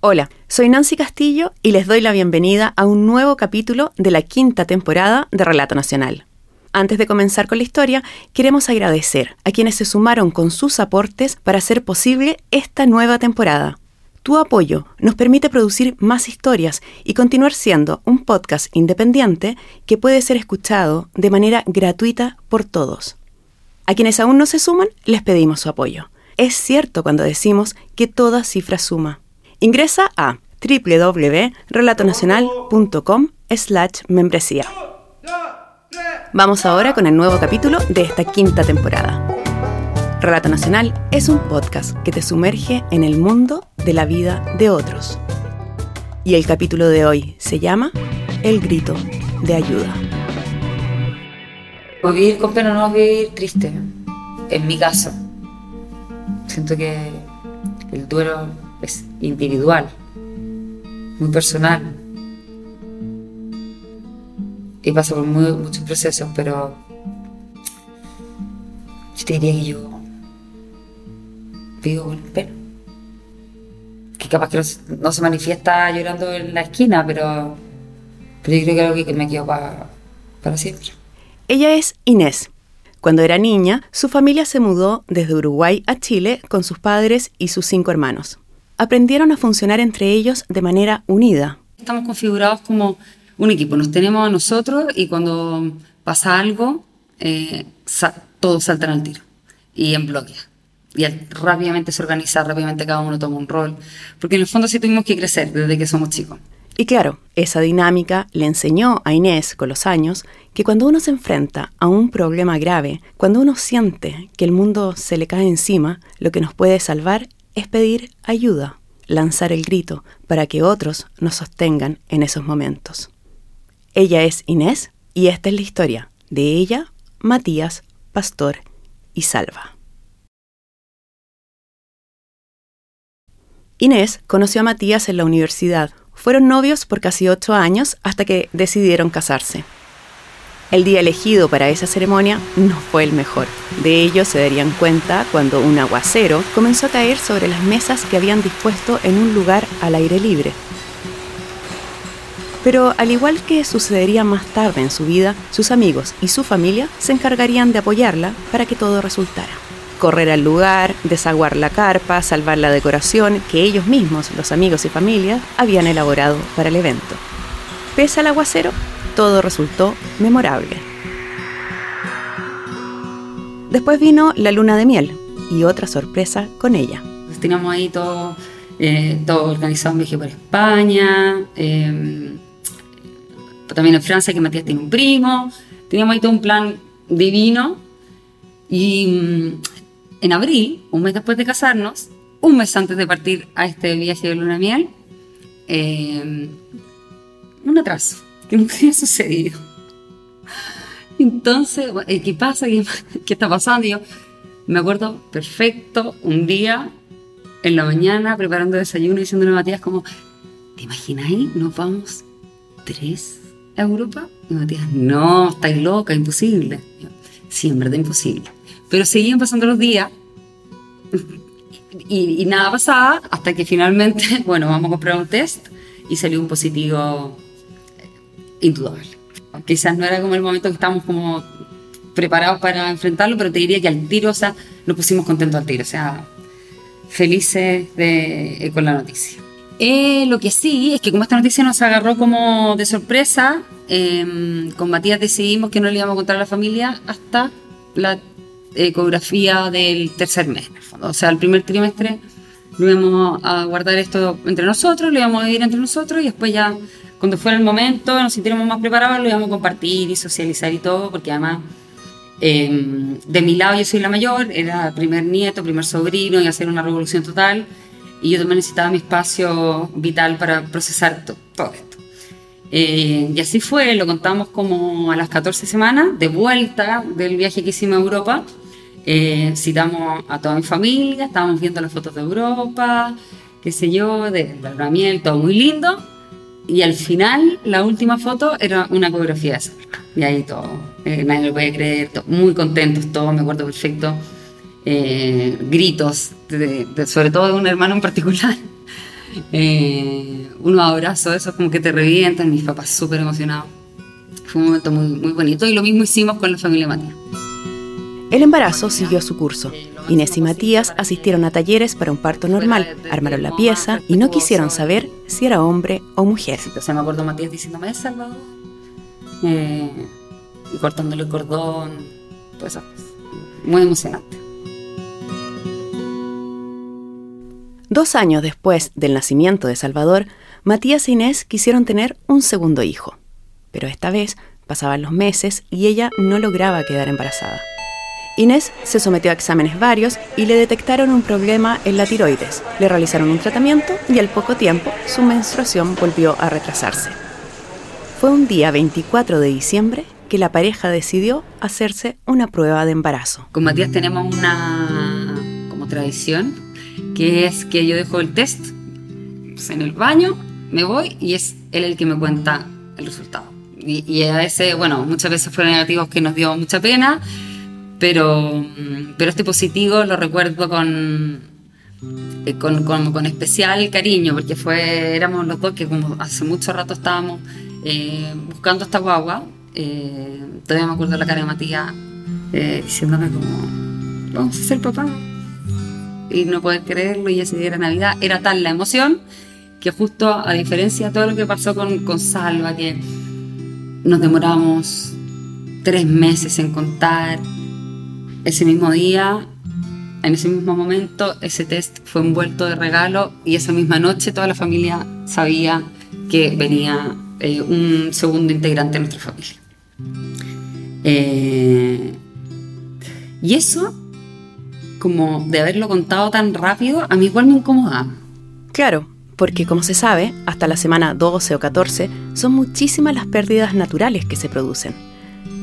Hola, soy Nancy Castillo y les doy la bienvenida a un nuevo capítulo de la quinta temporada de Relato Nacional. Antes de comenzar con la historia, queremos agradecer a quienes se sumaron con sus aportes para hacer posible esta nueva temporada. Tu apoyo nos permite producir más historias y continuar siendo un podcast independiente que puede ser escuchado de manera gratuita por todos. A quienes aún no se suman, les pedimos su apoyo. Es cierto cuando decimos que toda cifra suma. Ingresa a www.relatonacional.com slash membresía. Vamos ahora con el nuevo capítulo de esta quinta temporada. Relato Nacional es un podcast que te sumerge en el mundo de la vida de otros. Y el capítulo de hoy se llama El grito de ayuda. Vivir con pena no es vivir triste, en mi caso. Siento que el duelo es individual, muy personal. Y paso por muchos procesos, pero yo te diría que yo vivo con pena. Que capaz que no, se manifiesta llorando en la esquina, pero, pero yo creo que es algo que me quedo para, para siempre. Ella es Inés. Cuando era niña, su familia se mudó desde Uruguay a Chile con sus padres y sus cinco hermanos aprendieron a funcionar entre ellos de manera unida. Estamos configurados como un equipo, nos tenemos a nosotros y cuando pasa algo, eh, todos saltan al tiro y en bloque. Y rápidamente se organiza, rápidamente cada uno toma un rol, porque en el fondo sí tuvimos que crecer desde que somos chicos. Y claro, esa dinámica le enseñó a Inés con los años que cuando uno se enfrenta a un problema grave, cuando uno siente que el mundo se le cae encima, lo que nos puede salvar es pedir ayuda, lanzar el grito para que otros nos sostengan en esos momentos. Ella es Inés y esta es la historia de ella, Matías, Pastor y Salva. Inés conoció a Matías en la universidad. Fueron novios por casi ocho años hasta que decidieron casarse. El día elegido para esa ceremonia no fue el mejor. De ello se darían cuenta cuando un aguacero comenzó a caer sobre las mesas que habían dispuesto en un lugar al aire libre. Pero al igual que sucedería más tarde en su vida, sus amigos y su familia se encargarían de apoyarla para que todo resultara. Correr al lugar, desaguar la carpa, salvar la decoración que ellos mismos, los amigos y familia, habían elaborado para el evento. Pese al aguacero, todo resultó memorable. Después vino la luna de miel y otra sorpresa con ella. Teníamos ahí todo, eh, todo organizado un viaje por España, em, también en Francia que Matías tiene un primo, teníamos ahí todo un plan divino y mm, en abril, un mes después de casarnos, un mes antes de partir a este viaje de luna de miel, em, un atraso que nunca había sucedido. Entonces, ¿qué pasa? ¿Qué, está pasando? yo me acuerdo perfecto un día en la mañana preparando desayuno y diciéndole a Matías como, ¿te imagináis? Nos vamos tres a Europa. Y Matías, no, estáis loca, imposible. sí, en verdad imposible. Pero seguían pasando los días y, y, nada pasaba hasta que finalmente, bueno, vamos a comprar un test y salió un positivo indudable. Quizás no era como el momento que estábamos como preparados para enfrentarlo, pero te diría que al tiro, o sea, nos pusimos contentos al tiro, o sea, felices de, eh, con la noticia. Eh, lo que sí es que como esta noticia nos agarró como de sorpresa, em, con Matías decidimos que no le íbamos a contar a la familia hasta la ecografía del tercer mes, O sea, el primer trimestre lo íbamos a guardar esto entre nosotros, lo íbamos a vivir entre nosotros y después ya cuando fuera el momento, nos sintiéramos más preparados, lo íbamos a compartir y socializar y todo, porque además em, de mi lado yo soy la mayor, era primer nieto, primer sobrino, y hacer una revolución total, y yo también necesitaba mi espacio vital para procesar todo esto. Eh, y así fue, lo contamos como a las 14 semanas, de vuelta del viaje que hicimos a Europa. Eh, citamos a toda mi familia, estábamos viendo las fotos de Europa, qué sé yo, de la todo muy lindo y al final, la última foto era una coreografía de Y ahí todo, eh, nadie lo puede creer, muy contentos todos, me acuerdo perfecto. Eh, gritos, sobre todo de un hermano en particular, eh, unos abrazos, esos como que te revientan, mis papás súper emocionados. Fue un momento muy, muy bonito y lo mismo hicimos con la familia Matías. El embarazo siguió su curso. Inés y Matías asistieron a talleres para un parto normal, armaron la pieza y no quisieron saber si era hombre o mujer. Entonces me acuerdo Matías diciéndome, es Salvador. Eh, y cortándole el cordón, todas esas cosas. Muy emocionante. Dos años después del nacimiento de Salvador, Matías e Inés quisieron tener un segundo hijo. Pero esta vez pasaban los meses y ella no lograba quedar embarazada. Inés se sometió a exámenes varios y le detectaron un problema en la tiroides. Le realizaron un tratamiento y al poco tiempo su menstruación volvió a retrasarse. Fue un día 24 de diciembre que la pareja decidió hacerse una prueba de embarazo. Con Matías tenemos una como tradición, que es que yo dejo el test en el baño, me voy y es él el que me cuenta el resultado. Y, a veces, bueno, muchas veces fueron negativos que nos dio mucha pena, pero, pero este positivo lo recuerdo con, eh, con, con, especial cariño, porque fue, éramos los dos que como hace mucho rato estábamos eh, buscando esta guagua eh, todavía me acuerdo la cara de Matías diciéndome como, vamos a ser papá. Y no poder creerlo y ese día era Navidad. Era tal la emoción que justo a diferencia de todo lo que pasó con, con Salva, que nos demoramos tres meses en contar, ese mismo día, en ese mismo momento, ese test fue envuelto de regalo y esa misma noche toda la familia sabía que venía eh, un segundo integrante de nuestra familia. Eh, y eso, como de haberlo contado tan rápido, a mí igual me incomoda. Claro, porque como se sabe, hasta la semana 12 o 14 son muchísimas las pérdidas naturales que se producen.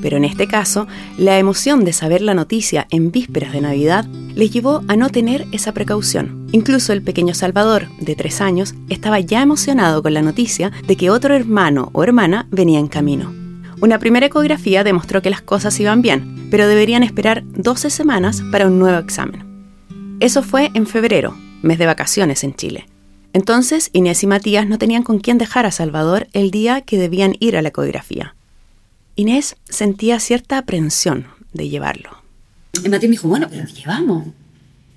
Pero en este caso, la emoción de saber la noticia en vísperas de Navidad les llevó a no tener esa precaución. Incluso el pequeño Salvador, de tres años, estaba ya emocionado con la noticia de que otro hermano o hermana venía en camino. Una primera ecografía demostró que las cosas iban bien, pero deberían esperar 12 semanas para un nuevo examen. Eso fue en febrero, mes de vacaciones en Chile. Entonces Inés y Matías no tenían con quién dejar a Salvador el día que debían ir a la ecografía. Inés sentía cierta aprensión de llevarlo. Y Matías me dijo, bueno, pero lo llevamos.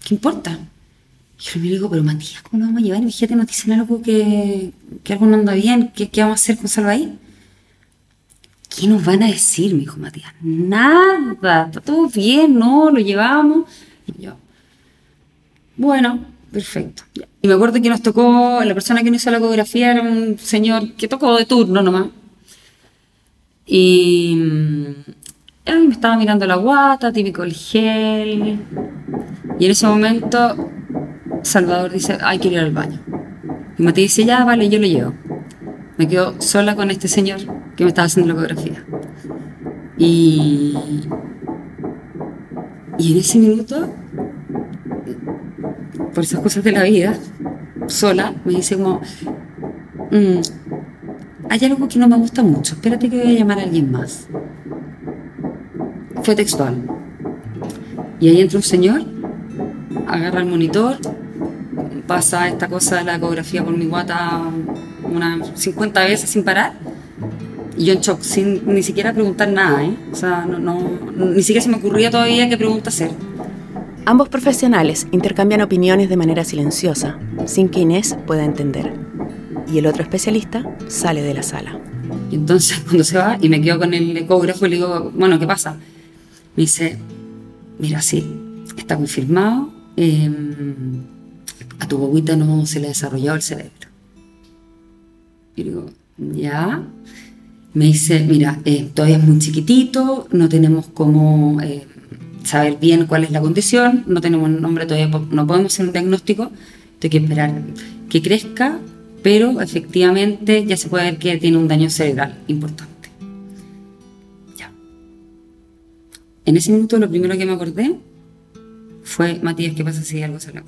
¿Qué importa? Y yo le digo, pero Matías, ¿cómo lo vamos a llevar? Y fíjate, nos dicen algo que, que algo no anda bien. ¿Qué, ¿Qué, vamos a hacer con Salvaí? ¿Qué nos van a decir? Me dijo Matías. Nada, está todo bien, no, lo llevamos. Y yo, bueno, perfecto. Y me acuerdo que nos tocó, la persona que nos hizo la ecografía era un señor que tocó de turno nomás. Y él me estaba mirando la guata, típico el gel. Y en ese momento Salvador dice, ay, quiero ir al baño. Y Matías dice, ya, vale, yo lo llevo. Me quedo sola con este señor que me estaba haciendo la ecografía. Y, y en ese minuto, por esas cosas de la vida, sola, me dice como, mm, hay algo que no me gusta mucho, espérate que voy a llamar a alguien más. Fue textual. Y ahí entra un señor, agarra el monitor, pasa esta cosa de la ecografía por mi guata unas 50 veces sin parar. Y yo en shock, sin ni siquiera preguntar nada, ¿eh? O sea, no, no, ni siquiera se me ocurría todavía qué pregunta hacer. Ambos profesionales intercambian opiniones de manera silenciosa, sin que Inés pueda entender y el otro especialista sale de la sala. Y entonces cuando se va y me quedo con el ecógrafo le digo, bueno, ¿qué pasa? Me dice, mira, sí, está confirmado, em, a tu bobita no se le desarrolló el cerebro. Y digo, ya. Me dice, mira, eh, todavía es muy chiquitito, no tenemos cómo eh, saber bien cuál es la condición, no tenemos nombre todavía, no podemos hacer un diagnóstico, hay que esperar que crezca pero efectivamente ya se puede ver que tiene un daño cerebral importante. Ya. En ese minuto lo primero que me acordé fue, Matías, ¿qué pasa si algo se le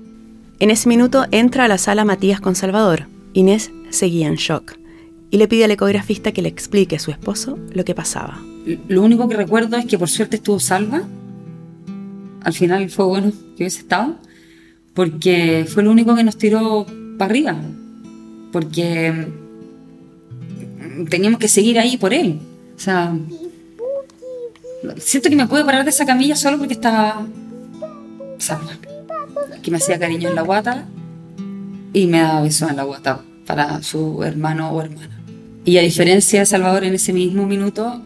En ese minuto entra a la sala Matías con Salvador. Inés seguía en shock y le pide al ecografista que le explique a su esposo lo que pasaba. Lo único que recuerdo es que por suerte estuvo salva. Al final fue bueno que hubiese estado, porque fue lo único que nos tiró para arriba, porque teníamos que seguir ahí por él. O sea, siento que me puedo parar de esa camilla solo porque estaba salva. Que me hacía cariño en la guata y me daba besos en la guata para su hermano o hermana. Y a diferencia de Salvador en ese mismo minuto,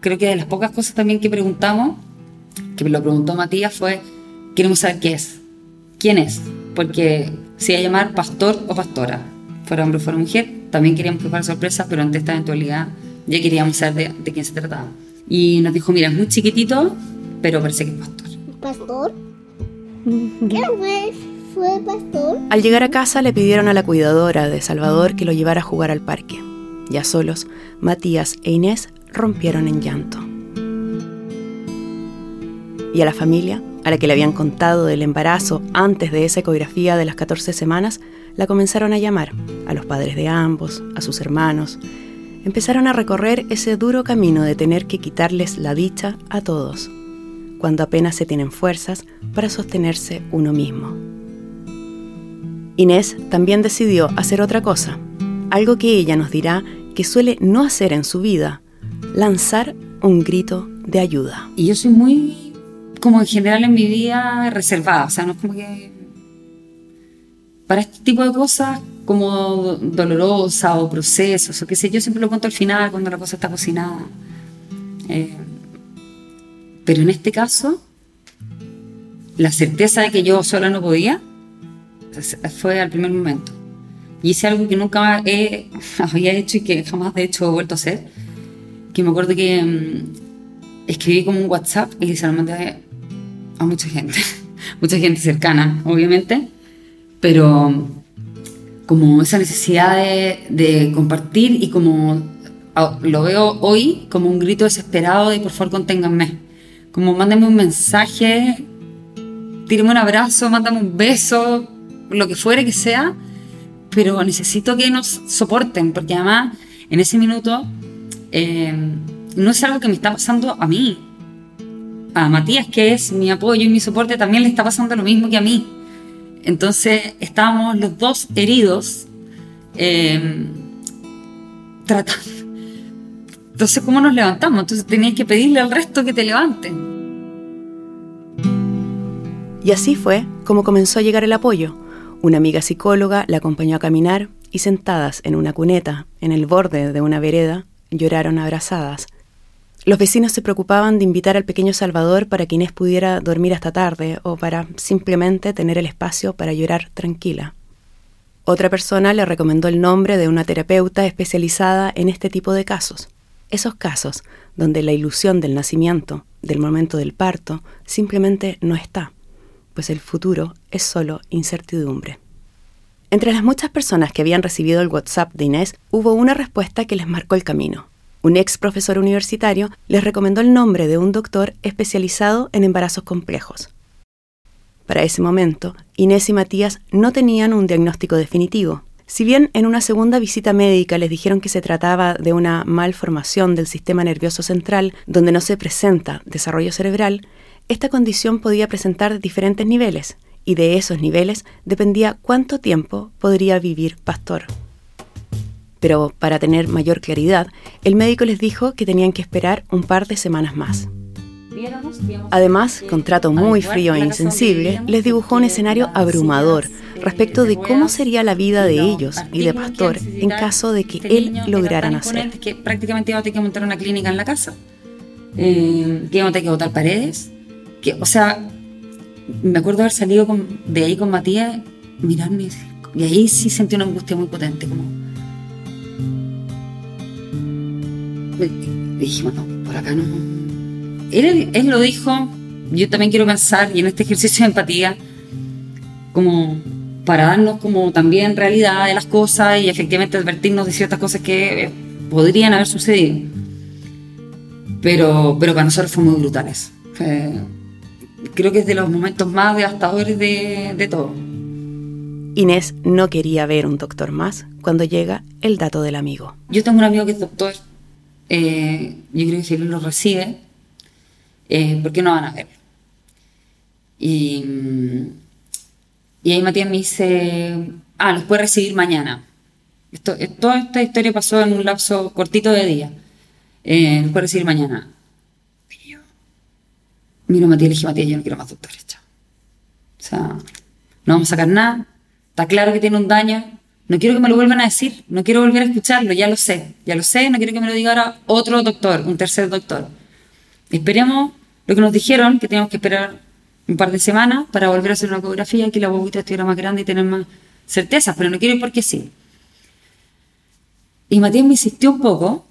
creo que de las pocas cosas también que preguntamos, que me lo preguntó Matías, fue, queremos saber qué es, quién es, porque si a llamar pastor o pastora, fuera hombre o fuera mujer, también queríamos que fuera sorpresa, pero ante esta eventualidad ya queríamos saber de, quién se trataba. Y nos dijo, mira, es muy chiquitito, pero parece que es pastor. ¿Pastor? ¿Qué fue? ¿Fue pastor? Al llegar a casa le pidieron a la cuidadora de Salvador que lo llevara a jugar al parque. Ya solos, Matías e Inés rompieron en llanto. Y a la familia, a la que le habían contado del embarazo antes de esa ecografía de las 14 semanas, la comenzaron a llamar, a los padres de ambos, a sus hermanos. Empezaron a recorrer ese duro camino de tener que quitarles la dicha a todos, cuando apenas se tienen fuerzas para sostenerse uno mismo. Inés también decidió hacer otra cosa, algo que ella nos dirá que suele no hacer en su vida, lanzar un grito de ayuda. Y yo soy muy, como en general en mi vida, reservada, o sea, no es como que para este tipo de cosas como dolorosa o procesos o qué sé yo, siempre lo cuento al final cuando la cosa está cocinada. Eh, pero en este caso, la certeza de que yo sola no podía fue al primer momento. Y hice algo que nunca he, había hecho y que jamás de hecho he vuelto a hacer. Que me acuerdo que mm, escribí como un WhatsApp y se lo mandé a mucha gente, mucha gente cercana, obviamente pero como esa necesidad de, compartir y como ah, lo veo hoy como un grito desesperado de por favor conténganme. Como mándame un mensaje, tírame un abrazo, mándame un beso, lo que fuere que sea, pero necesito que nos soporten, porque además en ese minuto eh, no es algo que me está pasando a mí. A Matías, que es mi apoyo y mi soporte, también le está pasando lo mismo que a mí. Entonces estábamos los dos heridos em, tratando. Entonces, ¿cómo nos levantamos? Entonces tenías que pedirle al resto que te levanten. Y así fue como comenzó a llegar el apoyo. Una amiga psicóloga la acompañó a caminar y sentadas en una cuneta, en el borde de una vereda, lloraron abrazadas los vecinos se preocupaban de invitar al pequeño Salvador para que Inés pudiera dormir hasta tarde o para simplemente tener el espacio para llorar tranquila. Otra persona le recomendó el nombre de una terapeuta especializada en este tipo de casos. Esos casos donde la ilusión del nacimiento, del momento del parto, simplemente no está, pues el futuro es solo incertidumbre. Entre las muchas personas que habían recibido el WhatsApp de Inés, hubo una respuesta que les marcó el camino un ex profesor universitario les recomendó el nombre de un doctor especializado en embarazos complejos. Para ese momento, Inés y Matías no tenían un diagnóstico definitivo. Si bien en una segunda visita médica les dijeron que se trataba de una malformación del sistema nervioso central donde no se presenta desarrollo cerebral, esta condición podía presentar diferentes niveles, y de esos niveles dependía cuánto tiempo podría vivir Pastor. Pero para tener mayor claridad, el médico les dijo que tenían que esperar un par de semanas más. Además, con trato muy frío e insensible, les dibujó un escenario abrumador respecto de cómo sería la vida de ellos y de Pastor en caso de que él lograra nacer. Que prácticamente iba a tener que montar una clínica en la casa, eh, que iba a tener que botar paredes, que, o sea, me acuerdo haber salido de ahí con Matías, mirarme y ahí sí sentí una angustia muy potente, como dijimos, no, por acá no. Él, él lo dijo, yo también quiero pensar, y en este ejercicio de empatía, como para darnos como también realidad de las cosas y efectivamente advertirnos de ciertas cosas que eh, podrían haber sucedido. Pero, pero para nosotros fue muy brutal eso. creo que es de los momentos más devastadores de, de todo. Inés no quería ver un doctor más cuando llega el dato del amigo. Yo tengo un amigo que es doctor eh, yo creo que si él lo recibe, eh, ¿por qué no van a ver? Y, y ahí Matías me dice, ah, los puede recibir mañana. Esto, eh, toda esta historia pasó en un lapso cortito de día. Eh, los puede recibir mañana. Y yo, miro a Matías le dije, Matías, yo no quiero más doctores, chao. O sea, no vamos a sacar nada. Está claro que tiene un daño. No quiero que me lo vuelvan a decir. No quiero volver a escucharlo. Ya lo sé. Ya lo sé. No quiero que me lo diga ahora otro doctor, un tercer doctor. Esperemos lo que nos dijeron, que teníamos que esperar un par de semanas para volver a hacer una ecografía, que la bobita estuviera más grande y tener más certezas, pero no quiero ir porque sí. Y Matías me insistió un poco,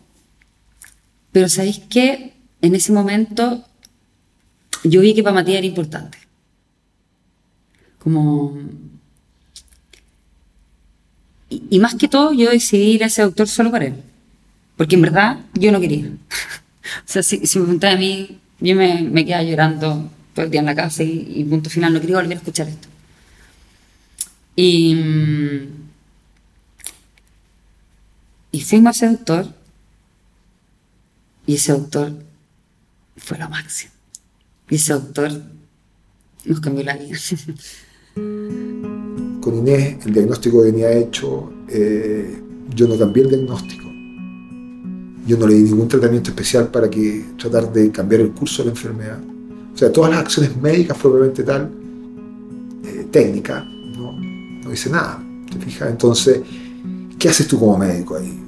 pero ¿sabéis qué? En ese momento yo vi que para Matías era importante. Como... Y, más que todo yo decidí ir a ese doctor solo para él. Porque en verdad yo no quería. o sea, si, me preguntaba a mí, yo me, me quedaba llorando todo el día en la casa y, punto final, no quería volver a escuchar esto. Y, y fuimos a ese doctor y ese doctor fue lo máximo. Y ese doctor nos cambió la vida. Con Inés el diagnóstico venía hecho, eh, yo no cambié el diagnóstico. Yo no le di ningún tratamiento especial para que tratar de cambiar el curso de la enfermedad. O sea, todas las acciones médicas propiamente tal, eh, técnicas, ¿no? no hice nada. ¿Te fijas? Entonces, ¿qué haces tú como médico ahí?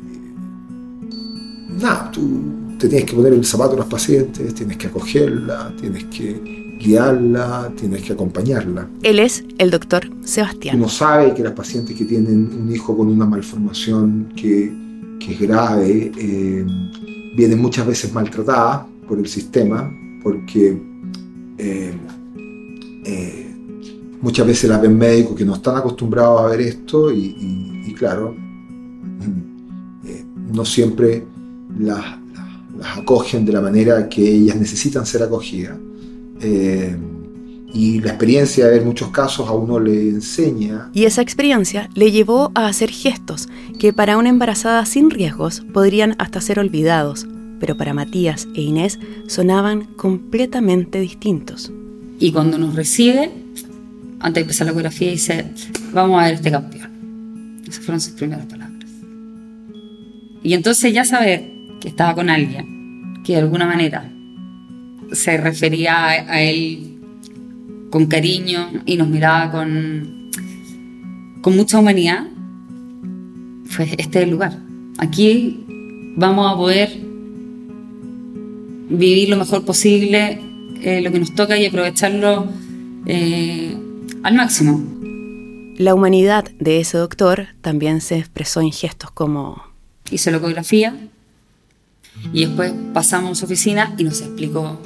Nada, tú te tienes que poner el zapato a los pacientes, tienes que acogerla, tienes que guiarla, tienes que acompañarla. Él es el doctor Sebastián. Uno sabe que las pacientes que tienen un hijo con una malformación que, que es grave eh, vienen muchas veces maltratadas por el sistema, porque eh, eh, muchas veces las ven médicos que no están acostumbrados a ver esto y, claro, eh, no siempre las, acogen de la manera que ellas necesitan ser acogidas. Y la experiencia de ver muchos casos a uno le enseña. Y esa experiencia le llevó a hacer gestos que para una embarazada sin riesgos podrían hasta ser olvidados pero para Matías e Inés sonaban completamente distintos. Y cuando nos recibe, antes de empezar la ecografía, dice, vamos a ver este campeón. Esas fueron sus primeras palabras. Y entonces ya saber que estaba con alguien que de alguna manera se refería a, él con cariño y nos miraba con, con mucha humanidad, fue este es el lugar. Aquí vamos a poder vivir lo mejor posible eh, lo que nos toca y aprovecharlo eh, al máximo. La humanidad de ese doctor también se expresó en gestos como... Hice la ecografía y después pasamos a su oficina y nos explicó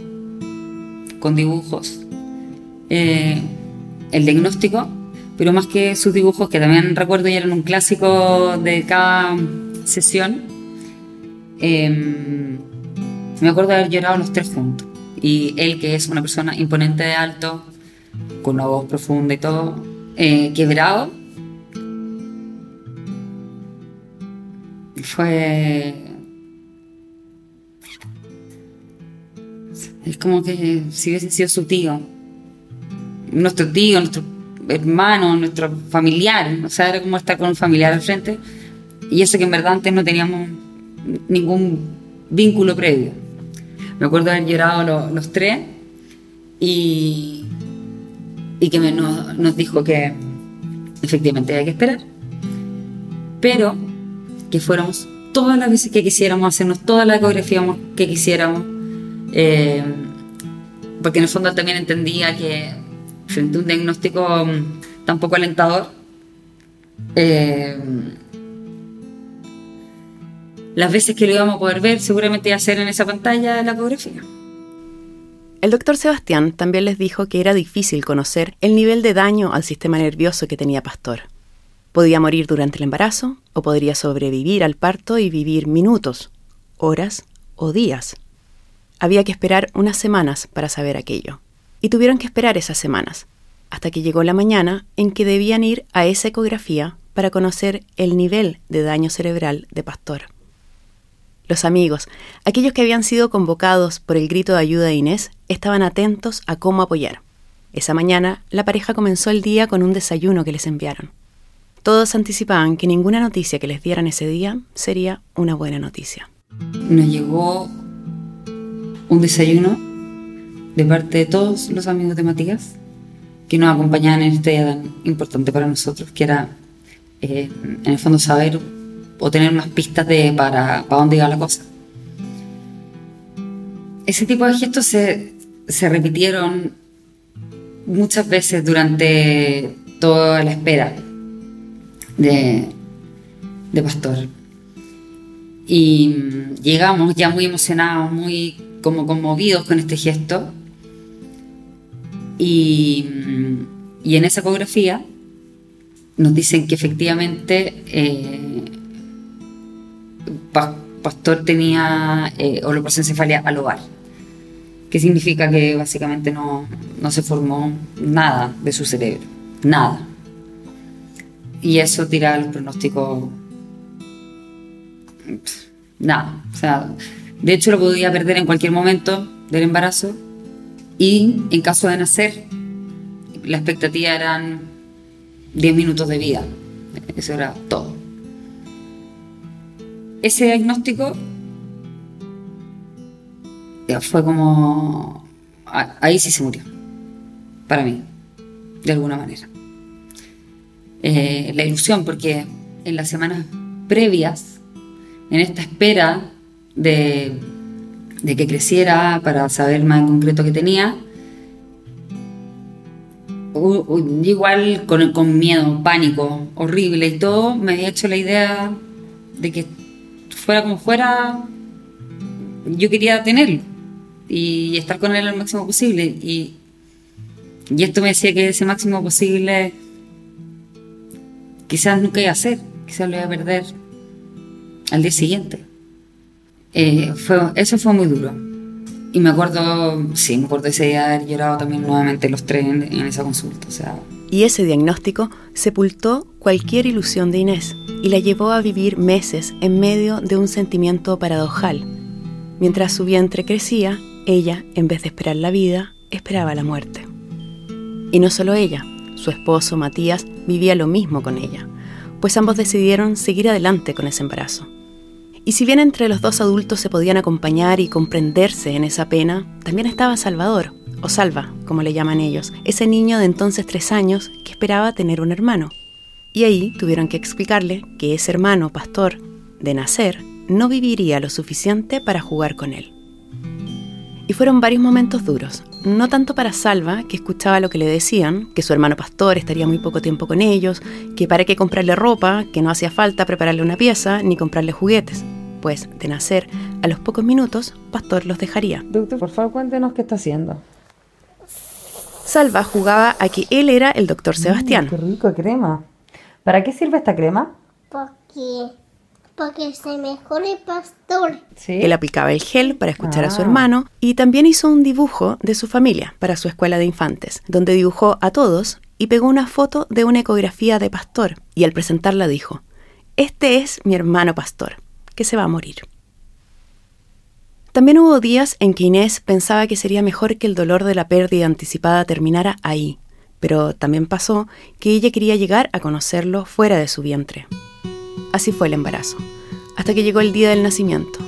con dibujos eh, el diagnóstico, pero más que sus dibujos, que también recuerdo ya eran un clásico de cada sesión, me acuerdo de haber llorado los tres juntos. Y él, que es una persona imponente de alto, con una voz profunda y todo, eh, quebrado, fue... Es como que si hubiese sido su tío, nuestro tío, nuestro hermano, nuestro familiar, o sea, era como estar con un familiar al frente, y eso que en verdad antes no teníamos ningún vínculo previo. Me acuerdo haber llorado los, tres y, y que nos, dijo que efectivamente había que esperar, pero que fuéramos todas las veces que quisiéramos, hacernos toda la ecografía que quisiéramos, eh, porque en el fondo también entendía que frente a un diagnóstico tan poco alentador, eh, las veces que lo íbamos a poder ver seguramente iba a ser en esa pantalla de la ecografía. El doctor Sebastián también les dijo que era difícil conocer el nivel de daño al sistema nervioso que tenía Pastor. Podía morir durante el embarazo o podría sobrevivir al parto y vivir minutos, horas o días. Había que esperar unas semanas para saber aquello. Y tuvieron que esperar esas semanas, hasta que llegó la mañana en que debían ir a esa ecografía para conocer el nivel de daño cerebral de Pastor. Los amigos, aquellos que habían sido convocados por el grito de ayuda de Inés, estaban atentos a cómo apoyar. Esa mañana, la pareja comenzó el día con un desayuno que les enviaron. Todos anticipaban que ninguna noticia que les dieran ese día sería una buena noticia. Nos llegó un desayuno de parte de todos los amigos de Matías que nos acompañaban en este día tan importante para nosotros, que era eh, en el fondo saber o tener unas pistas de para, para dónde iba la cosa. Ese tipo de gestos se, se repitieron muchas veces durante toda la espera de, de Pastor. Y llegamos ya muy emocionados, muy como conmovidos con este gesto. Y, y en esa ecografía nos dicen que efectivamente eh, Pastor tenía eh, holoprosencefalia al hogar, que significa que básicamente no, no se formó nada de su cerebro, nada. Y eso tira los pronósticos. Nada. O sea, de hecho lo podía perder en cualquier momento del embarazo. Y en caso de nacer, la expectativa eran 10 minutos de vida. Eso era todo. Ese diagnóstico fue como... Ahí sí se murió. Para mí. De alguna manera. Eh, la ilusión, porque en las semanas previas, en esta espera de, de que creciera para saber más en concreto qué tenía, igual con, con, miedo, pánico, horrible y todo, me había hecho la idea de que fuera como fuera, yo quería tenerlo y estar con él al máximo posible. Y, y esto me decía que ese máximo posible quizás nunca iba a ser, quizás lo iba a perder al día siguiente. Eh, eso fue muy duro. Y me acuerdo, sí, me acuerdo ese día de haber llorado también nuevamente los tres en, esa consulta. Y ese diagnóstico sepultó cualquier ilusión de Inés y la llevó a vivir meses en medio de un sentimiento paradojal. Mientras su vientre crecía, ella, en vez de esperar la vida, esperaba la muerte. Y no solo ella, su esposo Matías vivía lo mismo con ella, pues ambos decidieron seguir adelante con ese embarazo. Y si bien entre los dos adultos se podían acompañar y comprenderse en esa pena, también estaba Salvador, o Salva, como le llaman ellos, ese niño de entonces tres años que esperaba tener un hermano. Y ahí tuvieron que explicarle que ese hermano pastor, de nacer, no viviría lo suficiente para jugar con él. Y fueron varios momentos duros, no tanto para Salva, que escuchaba lo que le decían, que su hermano pastor estaría muy poco tiempo con ellos, que para qué comprarle ropa, que no hacía falta prepararle una pieza, ni comprarle juguetes, pues de nacer, a los pocos minutos, Pastor los dejaría. Doctor, por favor, cuéntenos qué está haciendo. Salva jugaba a que él era el doctor Sebastián. qué rico crema. ¿Para qué sirve esta crema? Porque, porque se mejore pastor. Sí. Él aplicaba el gel para escuchar a su Ah. hermano y también hizo un dibujo de su familia para su escuela de infantes, donde dibujó a todos y pegó una foto de una ecografía de Pastor y al presentarla dijo, Este es mi hermano Pastor, que se va a morir. También hubo días en que Inés pensaba que sería mejor que el dolor de la pérdida anticipada terminara ahí, pero también pasó que ella quería llegar a conocerlo fuera de su vientre. Así fue el embarazo, hasta que llegó el día del nacimiento.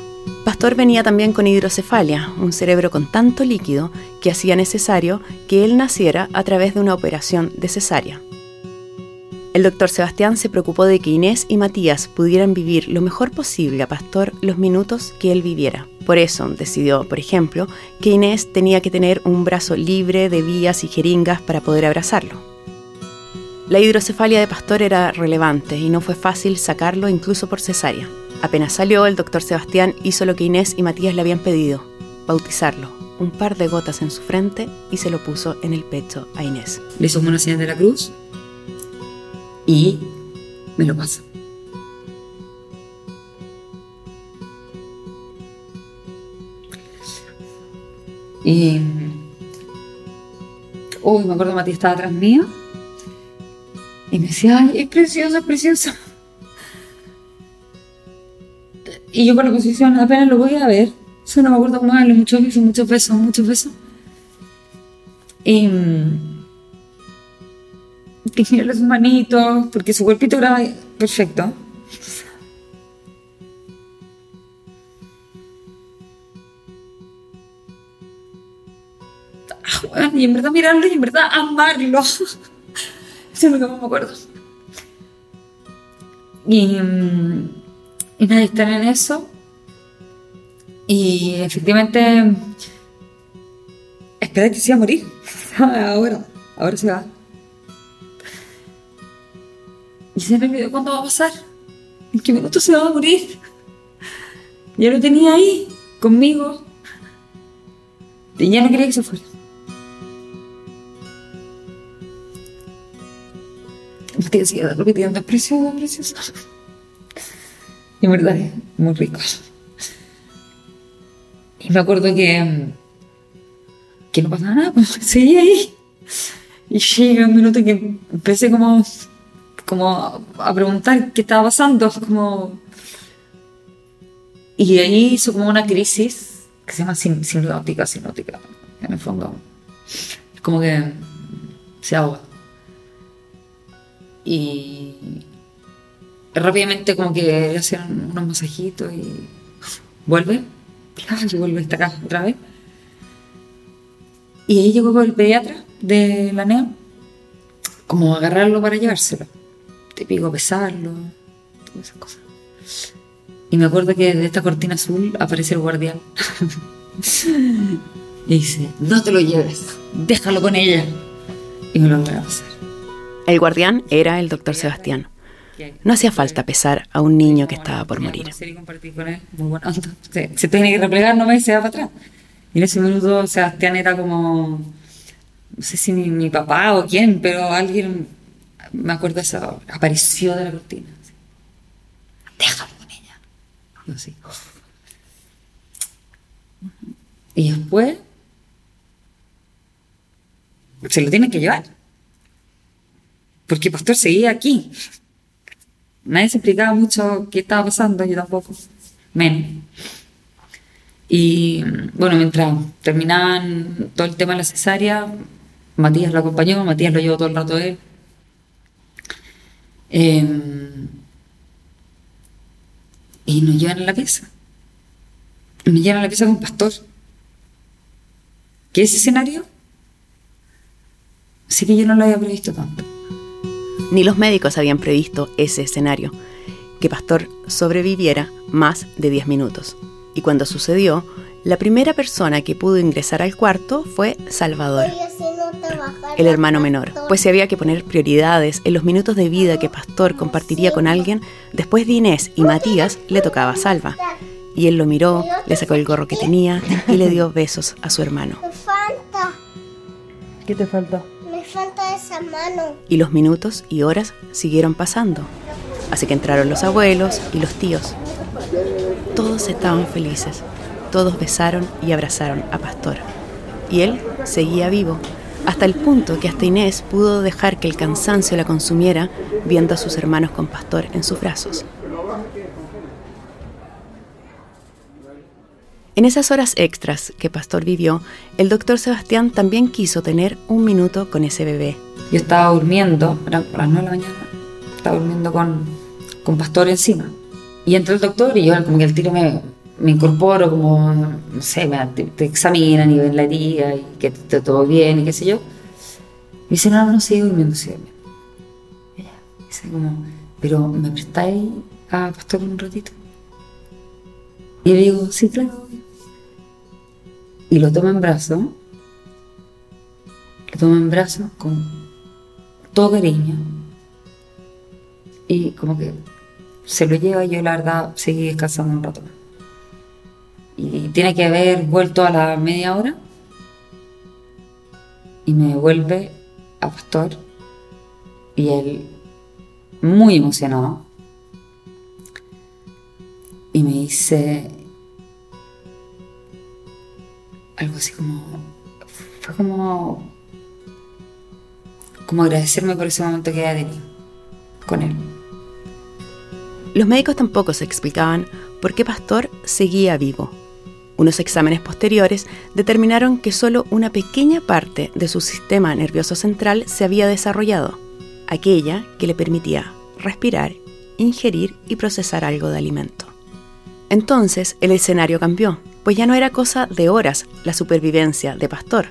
Pastor venía también con hidrocefalia, un cerebro con tanto líquido que hacía necesario que él naciera a través de una operación de cesárea. El doctor Sebastián se preocupó de que Inés y Matías pudieran vivir lo mejor posible a Pastor los minutos que él viviera. Por eso decidió, por ejemplo, que Inés tenía que tener un brazo libre de vías y jeringas para poder abrazarlo. La hidrocefalia de Pastor era relevante y no fue fácil sacarlo incluso por cesárea. Apenas salió, el doctor Sebastián hizo lo que Inés y Matías le habían pedido, bautizarlo, un par de gotas en su frente y se lo puso en el pecho a Inés. Le hizo una señal de la cruz y me lo pasa. Y. Uy, me acuerdo Matías estaba atrás mío. Y me decía, ay, es precioso, es precioso. Y yo con la posición apenas lo voy a ver. Eso no me acuerdo cómo darle muchos besos, muchos besos, muchos besos. Y. y mirarle sus manitos, porque su cuerpito era perfecto. Ah, y en verdad mirarlo y en verdad amarlo. Eso es lo que más me acuerdo. Y, mm, y nada, estar en eso. Y efectivamente, esperé que se iba a morir. Ahora, ahora se va. Y se me olvidó cuándo va a pasar. ¿En qué minuto se va a morir? Ya lo tenía ahí, conmigo. Y ya no quería que se fuera. Matías sigue repitiendo, es precioso, precioso. Y en verdad muy rico. Y me acuerdo que, que no pasaba nada, pues seguía ahí. Y llega un minuto que empecé como, como a preguntar qué estaba pasando, como... Y ahí hizo como una crisis que se llama sin- sinótica, sinótica, en el fondo. Es como que se ahoga. Y rápidamente como que le hacen unos masajitos y vuelve. Y vuelve hasta acá otra vez. Y ahí llegó el pediatra de la NEA, como agarrarlo para llevárselo. Típico pesarlo, todas esas cosas. Y me acuerdo que de esta cortina azul aparece el guardián. y dice, no te lo lleves, déjalo con ella. Y me lo voy a pasar. El guardián era el doctor Sebastián. No hacía falta pesar a un niño que estaba por morir. Se tiene que replegar, no me se va para atrás. Y en ese minuto Sebastián era como, no sé si mi, mi papá o quién, pero alguien, me acuerdo eso, apareció de la cortina. así. Déjalo con ella. Y después se lo tienen que llevar. Porque Pastor seguía aquí. Nadie se explicaba mucho qué estaba pasando, yo tampoco. Menos. Y bueno, mientras terminaban todo el tema de la cesárea, Matías lo acompañó, Matías lo llevó todo el rato él. Eh, y nos llevan a la pieza. Nos llevan a la pieza con Pastor. ¿Qué ese escenario? Sí que yo no lo había previsto tanto. Ni los médicos habían previsto ese escenario, que Pastor sobreviviera más de 10 minutos. Y cuando sucedió, la primera persona que pudo ingresar al cuarto fue Salvador, El hermano menor, pues se había que poner prioridades en los minutos de vida que Pastor compartiría con alguien, después de Inés y Matías le tocaba a Salva. Y él lo miró, le sacó el gorro que tenía y le dio besos a su hermano. Me falta, ¿Qué te faltó? me falta esa mano. Y los minutos y horas siguieron pasando. Así que entraron los abuelos y los tíos. Todos estaban felices. Todos besaron y abrazaron a Pastor. Y él seguía vivo, hasta el punto que hasta Inés pudo dejar que el cansancio la consumiera viendo a sus hermanos con Pastor en sus brazos. En esas horas extras que Pastor vivió, el doctor Sebastián también quiso tener un minuto con ese bebé. Yo estaba durmiendo, eran las 9 de la mañana, estaba durmiendo con, con Pastor encima. Y entró el doctor y yo como que al tiro me, me incorporo, como, no sé, me, te, te examinan y ven la herida y que esté todo bien y qué sé yo. Y dice, no, no, sigue durmiendo, sigue durmiendo. Ella dice como, pero ¿me prestáis a Pastor un ratito? Y le digo, sí, claro. Y lo toma en brazos, lo toma en brazos con todo cariño. Y como que se lo lleva y yo la verdad seguí descansando un rato más. Y tiene que haber vuelto a la media hora y me vuelve a Pastor y él muy emocionado y me dice algo así como fue como como agradecerme por ese momento que había tenido con él. Los médicos tampoco se explicaban por qué Pastor seguía vivo. Unos exámenes posteriores determinaron que solo una pequeña parte de su sistema nervioso central se había desarrollado. aquella que le permitía respirar, ingerir y procesar algo de alimento. Entonces el escenario cambió, pues ya no era cosa de horas la supervivencia de Pastor,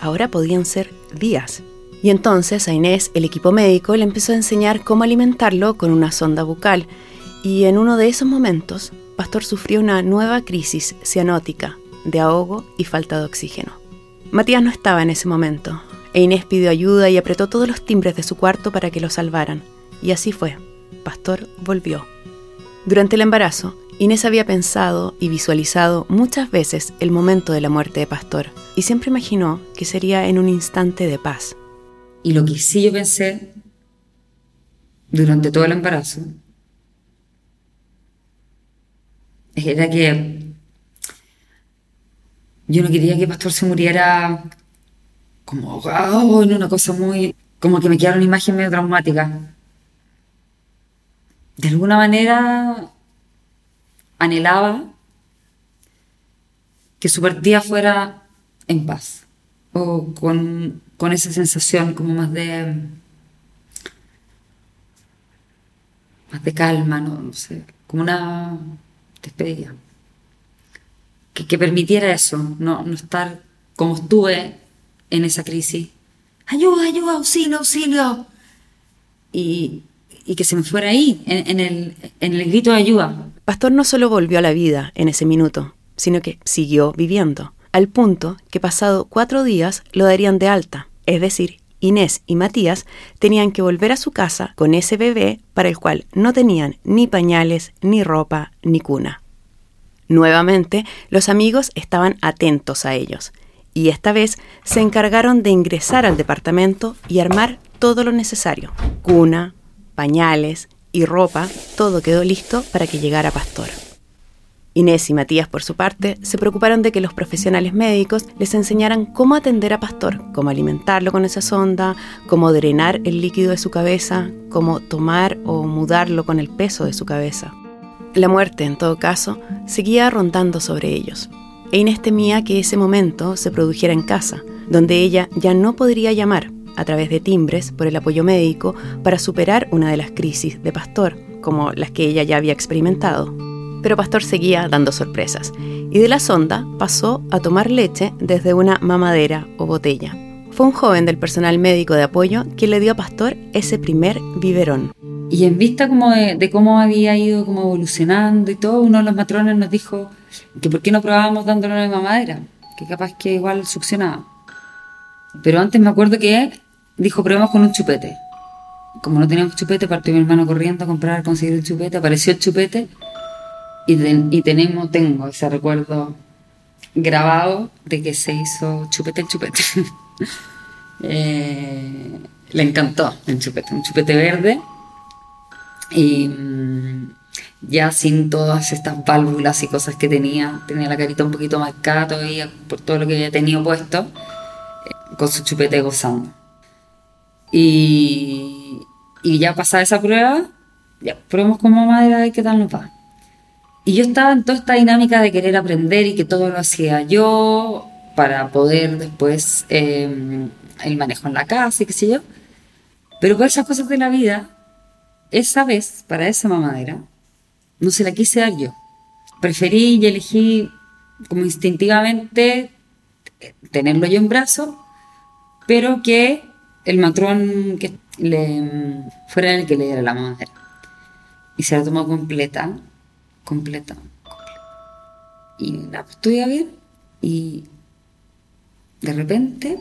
ahora podían ser días. Y entonces a Inés el equipo médico le empezó a enseñar cómo alimentarlo con una sonda bucal, y en uno de esos momentos Pastor sufrió una nueva crisis cianótica de ahogo y falta de oxígeno. Matías no estaba en ese momento, e Inés pidió ayuda y apretó todos los timbres de su cuarto para que lo salvaran, y así fue. Pastor volvió. Durante el embarazo, Inés había pensado y visualizado muchas veces el momento de la muerte de Pastor y siempre imaginó que sería en un instante de paz. Y lo que sí yo pensé durante todo el embarazo era que yo no quería que Pastor se muriera como ahogado en una cosa muy... como que me quedara una imagen medio traumática. De alguna manera anhelaba que su partida fuera en paz o con, esa sensación como más de más de calma, no, sé, como una despedida. Que, permitiera eso, no, no estar como estuve en esa crisis. Ayuda, ayuda, auxilio, auxilio. Y, y que se me fuera ahí, en, el, en el grito de ayuda. Pastor no solo volvió a la vida en ese minuto, sino que siguió viviendo, al punto que pasado cuatro días lo darían de alta, es decir, Inés y Matías tenían que volver a su casa con ese bebé para el cual no tenían ni pañales, ni ropa, ni cuna. Nuevamente, los amigos estaban atentos a ellos, y esta vez se encargaron de ingresar al departamento y armar todo lo necesario, cuna, pañales y ropa, todo quedó listo para que llegara Pastor. Inés y Matías, por su parte, se preocuparon de que los profesionales médicos les enseñaran cómo atender a Pastor, cómo alimentarlo con esa sonda, cómo drenar el líquido de su cabeza, cómo tomar o mudarlo con el peso de su cabeza. La muerte, en todo caso, seguía rondando sobre ellos. E Inés temía que ese momento se produjera en casa, donde ella ya no podría llamar, a través de timbres por el apoyo médico para superar una de las crisis de Pastor, como las que ella ya había experimentado. Pero Pastor seguía dando sorpresas, y de la sonda pasó a tomar leche desde una mamadera o botella. Fue un joven del personal médico de apoyo quien le dio a Pastor ese primer biberón. Y en vista como de, cómo había ido como evolucionando y todo, uno de los matrones nos dijo que por qué no probábamos dándole una mamadera, que capaz que igual succionaba. Pero antes me acuerdo que dijo, probemos con un chupete. Como no teníamos chupete, partió mi hermano corriendo a comprar, a conseguir el chupete, apareció el chupete y, tenemos, tengo ese recuerdo grabado de que se hizo chupete el chupete. Eh, le encantó el chupete, un chupete verde y mm, ya sin todas estas válvulas y cosas que tenía, tenía la carita un poquito marcada todavía por todo lo que había tenido puesto, eh, con su chupete gozando. Y, ya pasada esa prueba, ya probemos con mamá a ver qué tal nos va. Y yo estaba en toda esta dinámica de querer aprender y que todo lo hacía yo para poder después em, el manejo en la casa y qué sé yo. Pero por esas cosas de la vida, esa vez, para esa mamadera, no se la quise dar yo. Preferí y elegí como instintivamente tenerlo yo en brazo, pero que el matrón que le fuera el que le diera la madera. Y se la tomó completa, completa, Y la estuve ver y de repente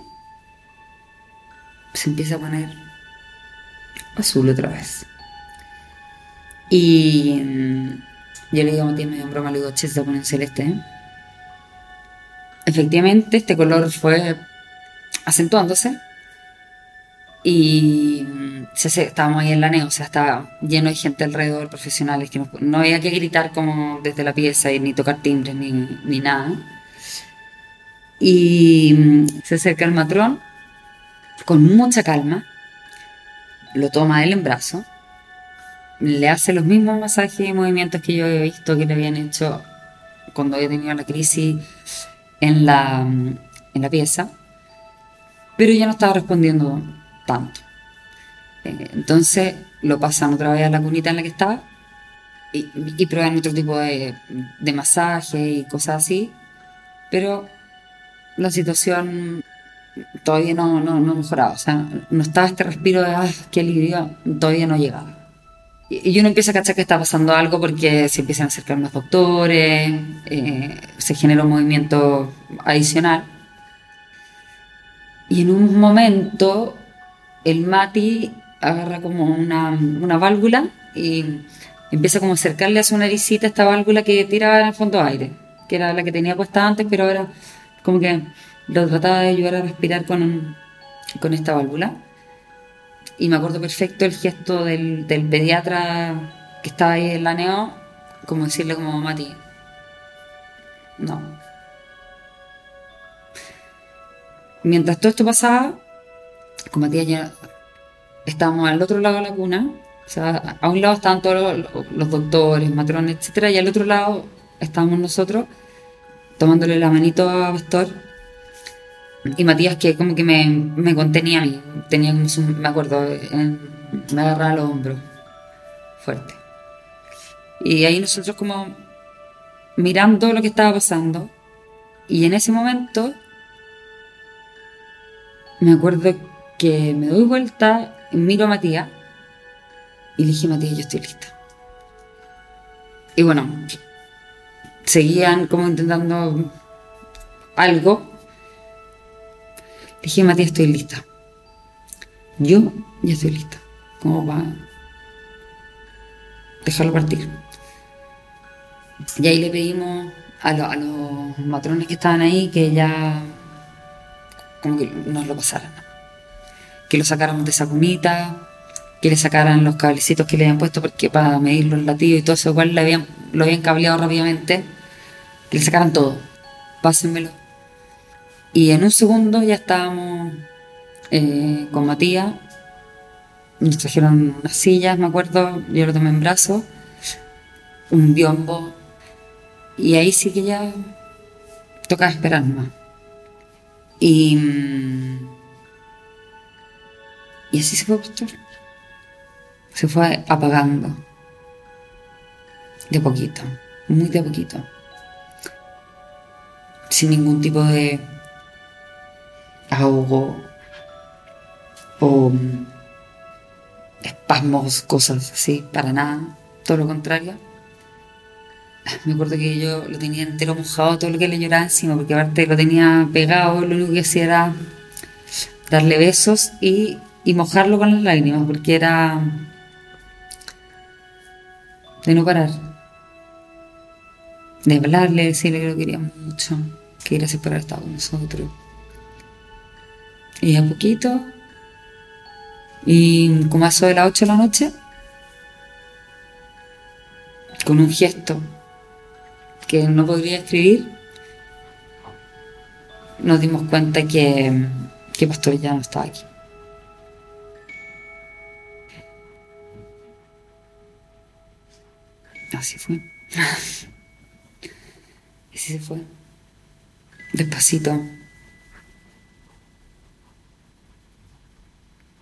se empieza a poner azul otra vez. Y yo le digo a Matías, me dio broma, le digo, che, se pone celeste. ¿eh?". Efectivamente, este color fue acentuándose y se, estábamos ahí en la neo, o sea, estaba lleno de gente alrededor, profesionales, que no, había que gritar como desde la pieza y ni tocar timbres ni, ni nada. Y mm, se acerca el matrón con mucha calma, lo toma él en brazo, le hace los mismos masajes y movimientos que yo había visto que le habían hecho cuando había tenido la crisis en la, en la pieza, pero ya no estaba respondiendo tanto. Eh, entonces lo pasan otra vez a la cunita en la que estaba y, y prueban otro tipo de, de masaje y cosas así, pero la situación todavía no, no, no mejoraba, o sea, no estaba este respiro de, ah, qué alivio, todavía no llegaba. Y, uno empieza a cachar que está pasando algo porque se empiezan a acercar los doctores, eh, se genera un movimiento adicional. Y en un momento el Mati agarra como una, una válvula y empieza como a acercarle a su naricita esta válvula que tiraba en el fondo aire, que era la que tenía puesta antes, pero ahora como que lo trataba de ayudar a respirar con, con esta válvula. Y me acuerdo perfecto el gesto del, del pediatra que estaba ahí en la neo, como decirle como Mati, no. Mientras todo esto pasaba, con Matías ya estábamos al otro lado de la cuna, o sea, a un lado estaban todos los, doctores, matrones, etcétera, y al otro lado estábamos nosotros tomándole la manito a Pastor y Matías que como que me, contenía a mí, tenía como su- me acuerdo, me agarraba los hombros, fuerte. Y ahí nosotros como mirando lo que estaba pasando, y en ese momento me acuerdo que me doy vuelta, miro a Matías, y le dije, Matías, yo estoy lista. Y bueno, seguían como intentando algo, dije, Matías, estoy lista. Yo ya estoy lista. Como para dejarlo partir. Y ahí le pedimos a, a los matrones que estaban ahí que ya como que nos lo pasaran. Que lo sacáramos de esa cunita, que le sacaran los cablecitos que le habían puesto porque para medir los latidos y todo eso, igual le habían, lo habían cableado rápidamente. Que le sacaran todo. Pásenmelo. Y en un segundo ya estábamos eh, con Matías. Nos trajeron unas sillas, me acuerdo. Yo lo tomé en brazos. Un biombo. Y ahí sí que ya tocaba esperar más. Y, mm, y así se fue. Se fue apagando. De poquito. Muy de poquito. Sin ningún tipo de ahogo o mm, espasmos, cosas así, para nada, todo lo contrario. Me acuerdo que yo lo tenía entero mojado, todo lo que le lloraba encima, porque aparte lo tenía pegado, lo único que hacía era darle besos y, y mojarlo con las lágrimas, porque era de no parar, de hablarle, decirle que lo quería mucho, que gracias por haber estado con nosotros. Y a poquito, y como a eso de las 8 de la noche, con un gesto que no podría escribir, nos dimos cuenta que, que Pastor ya no estaba aquí. Así fue. Así se fue. Despacito.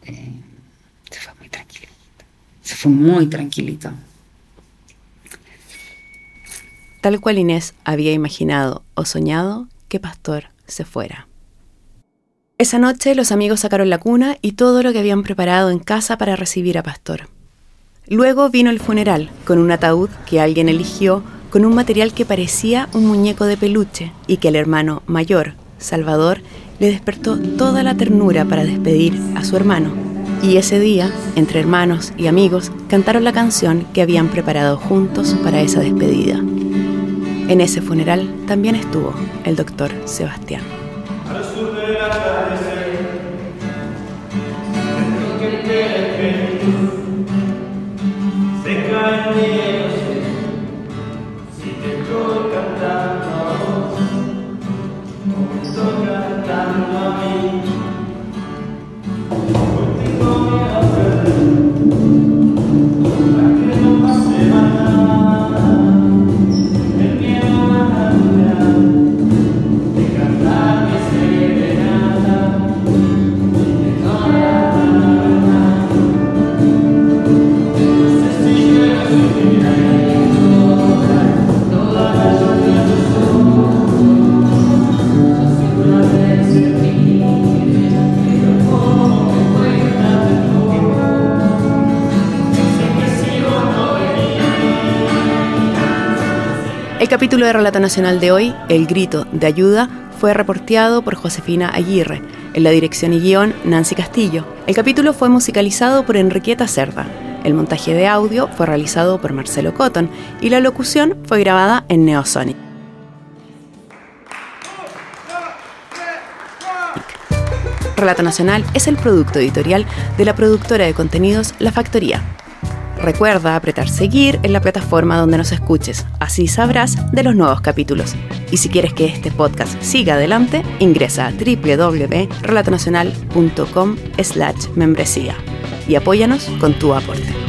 Eh, se fue muy tranquilito. Se fue muy tranquilito. Tal cual Inés había imaginado o soñado que Pastor se fuera. Esa noche los amigos sacaron la cuna y todo lo que habían preparado en casa para recibir a Pastor. Luego vino el funeral, con un ataúd que alguien eligió con un material que parecía un muñeco de peluche y que el hermano mayor, Salvador, le despertó toda la ternura para despedir a su hermano. Y ese día, entre hermanos y amigos, cantaron la canción que habían preparado juntos para esa despedida. En ese funeral también estuvo el doctor Sebastián. Amen. Capítulo de Relato Nacional de hoy, El Grito de Ayuda, fue reporteado por Josefina Aguirre, en la dirección y guion Nancy Castillo. El capítulo fue musicalizado por Enriqueta Cerda. El montaje de audio fue realizado por Marcelo Cotton y la locución fue grabada en Neosonic. Relato Nacional es el producto editorial de la productora de contenidos La Factoría. Recuerda apretar seguir en la plataforma donde nos escuches, así sabrás de los nuevos capítulos. Y si quieres que este podcast siga adelante, ingresa a www.relatonacional.com slash membresía y apóyanos con tu aporte.